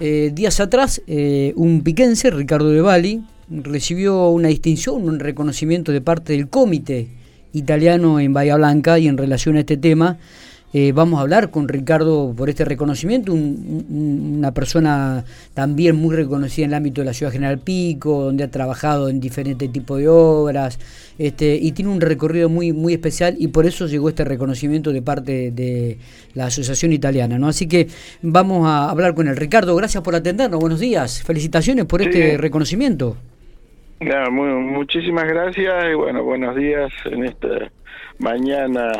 Eh, días atrás, eh, un piquense, Ricardo de Bali, recibió una distinción, un reconocimiento de parte del comité italiano en Bahía Blanca y en relación a este tema eh, vamos a hablar con Ricardo por este reconocimiento, una persona también muy reconocida en el ámbito de la Ciudad General Pico, donde ha trabajado en diferentes tipos de obras, este, y tiene un recorrido muy, muy especial y por eso llegó este reconocimiento de parte de la Asociación Italiana. ¿no? Así que vamos a hablar con el Ricardo, gracias por atendernos, buenos días, felicitaciones por este reconocimiento. muchísimas gracias y bueno, buenos días en esta mañana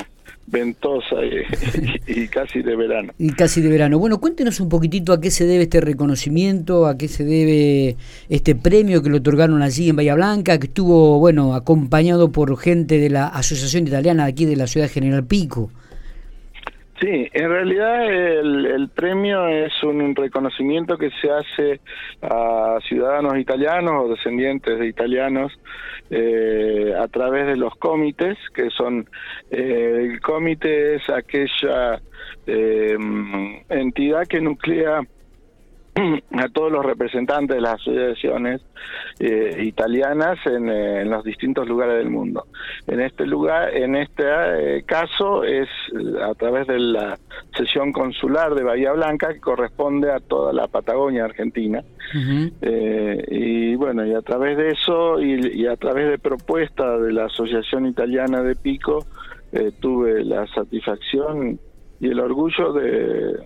ventosa y, casi de verano. Y casi de verano. Bueno, cuéntenos un poquitito a qué se debe este reconocimiento, a qué se debe este premio que le otorgaron allí en Bahía Blanca, que estuvo, bueno, acompañado por gente de la Asociación Italiana aquí de la ciudad General Pico. Sí, en realidad el, premio es un reconocimiento que se hace a ciudadanos italianos o descendientes de italianos eh, a través de los comités, que son, eh, el comité es aquella eh, entidad que nuclea a todos los representantes de las asociaciones eh, italianas en, eh, en, los distintos lugares del mundo. En este lugar, en este eh, caso, es a través de la sesión consular de Bahía Blanca que corresponde a toda la Patagonia Argentina. y bueno, y a través de eso y, y, a través de propuesta de la Asociación Italiana de Pico, tuve la satisfacción y el orgullo de,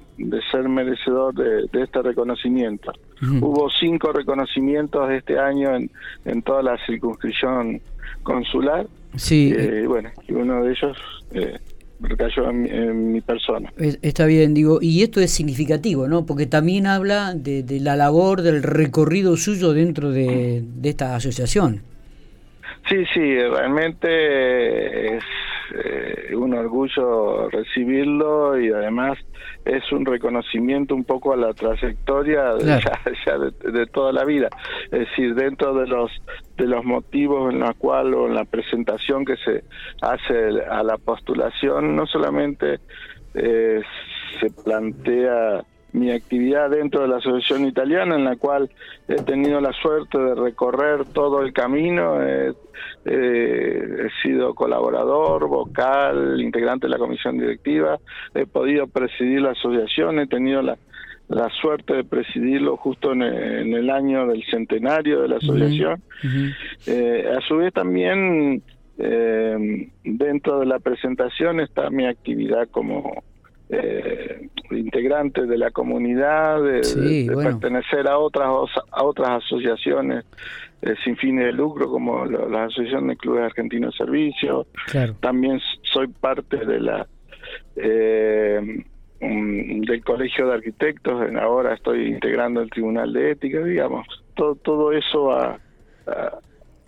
ser merecedor de, este reconocimiento. Hubo cinco reconocimientos este año en, en toda la circunscripción consular. Sí. Eh, bueno, y uno de ellos eh, recayó en mi, persona. Está bien, digo, y esto es significativo, ¿no? Porque también habla de, de la labor, del recorrido suyo dentro de, de esta asociación. Sí, sí, realmente es eh, un orgullo recibirlo y además es un reconocimiento un poco a la trayectoria de, ya, de, toda la vida. Es decir, dentro de los de los motivos en la cual o en la presentación que se hace a la postulación, no solamente eh, se plantea mi actividad dentro de la Asociación Italiana, en la cual he tenido la suerte de recorrer todo el camino. he sido colaborador, vocal, integrante de la comisión directiva, he podido presidir la asociación, he tenido la, la suerte de presidirlo justo en el, año del centenario de la asociación. Eh, a su vez también eh, dentro de la presentación está mi actividad como eh, integrantes de la comunidad, de, pertenecer a otras a otras asociaciones eh, sin fines de lucro como la, Asociación de Clubes Argentinos de Servicio. También soy parte de la eh, del Colegio de Arquitectos, ahora estoy integrando el Tribunal de Ética, digamos. Todo, todo eso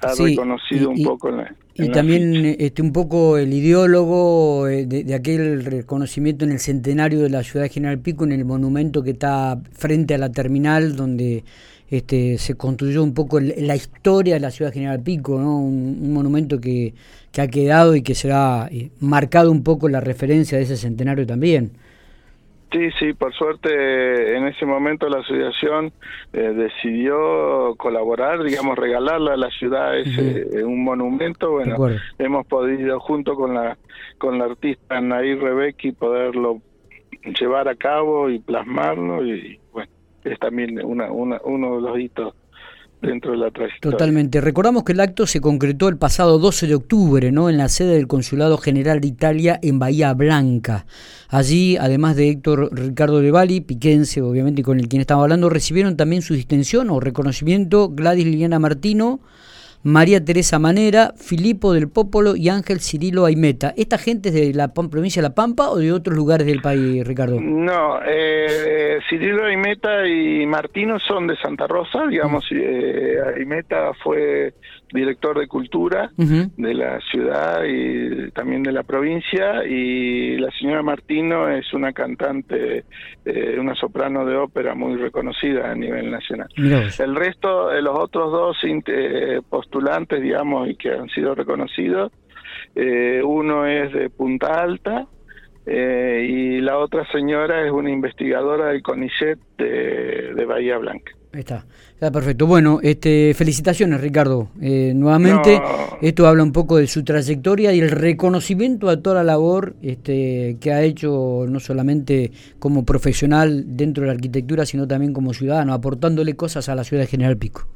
ha, reconocido un poco en la, y también este, un poco el ideólogo eh, de, aquel reconocimiento en el centenario de la ciudad de General Pico, en el monumento que está frente a la terminal, donde este, se construyó un poco la historia de la ciudad de General Pico, ¿no? un, monumento que, que, ha quedado y que será eh, marcado un poco la referencia de ese centenario también. Sí, sí, por suerte en ese momento la asociación eh, decidió colaborar, digamos, regalarle a la ciudad ese, un monumento. Bueno, hemos podido junto con la con la artista Nair Rebecki poderlo llevar a cabo y plasmarlo y bueno, es también una, una, uno de los hitos dentro de la trayectoria. Totalmente. Recordamos que el acto se concretó el pasado 12 de octubre, ¿no? En la sede del Consulado General de Italia en Bahía Blanca. Allí, además de Héctor Ricardo de Bali, piquense, obviamente con el quien estamos hablando, recibieron también su distinción o reconocimiento Gladys Liliana Martino, María Teresa Manera, Filipo del Popolo y Ángel Cirilo Aimeta. ¿Esta gente es de la provincia de La Pampa o de otros lugares del país, Ricardo? No, eh, Cirilo Aimeta y Martino son de Santa Rosa, digamos, mm. eh, Aimeta fue director de cultura de la ciudad y también de la provincia y la señora Martino es una cantante, eh, una soprano de ópera muy reconocida a nivel nacional. El resto, de los otros dos eh, postulantes, digamos, y que han sido reconocidos, eh, uno es de Punta Alta, eh, y la otra señora es una investigadora del CONICET de, Bahía Blanca. Está, está perfecto. Bueno, este, felicitaciones Ricardo. Eh, nuevamente, esto habla un poco de su trayectoria y el reconocimiento a toda la labor este, que ha hecho no solamente como profesional dentro de la arquitectura, sino también como ciudadano, aportándole cosas a la ciudad de General Pico.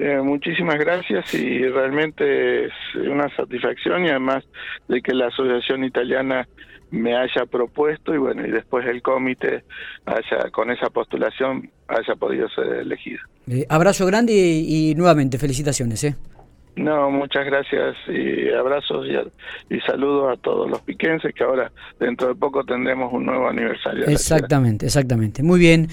Eh, muchísimas gracias y realmente es una satisfacción y además de que la Asociación Italiana me haya propuesto y bueno, y después el comité haya, con esa postulación haya podido ser elegido. Eh, abrazo grande y, nuevamente felicitaciones. ¿eh? No, muchas gracias y abrazos y, y, saludos a todos los piquenses que ahora dentro de poco tendremos un nuevo aniversario. Exactamente, exactamente. Muy bien.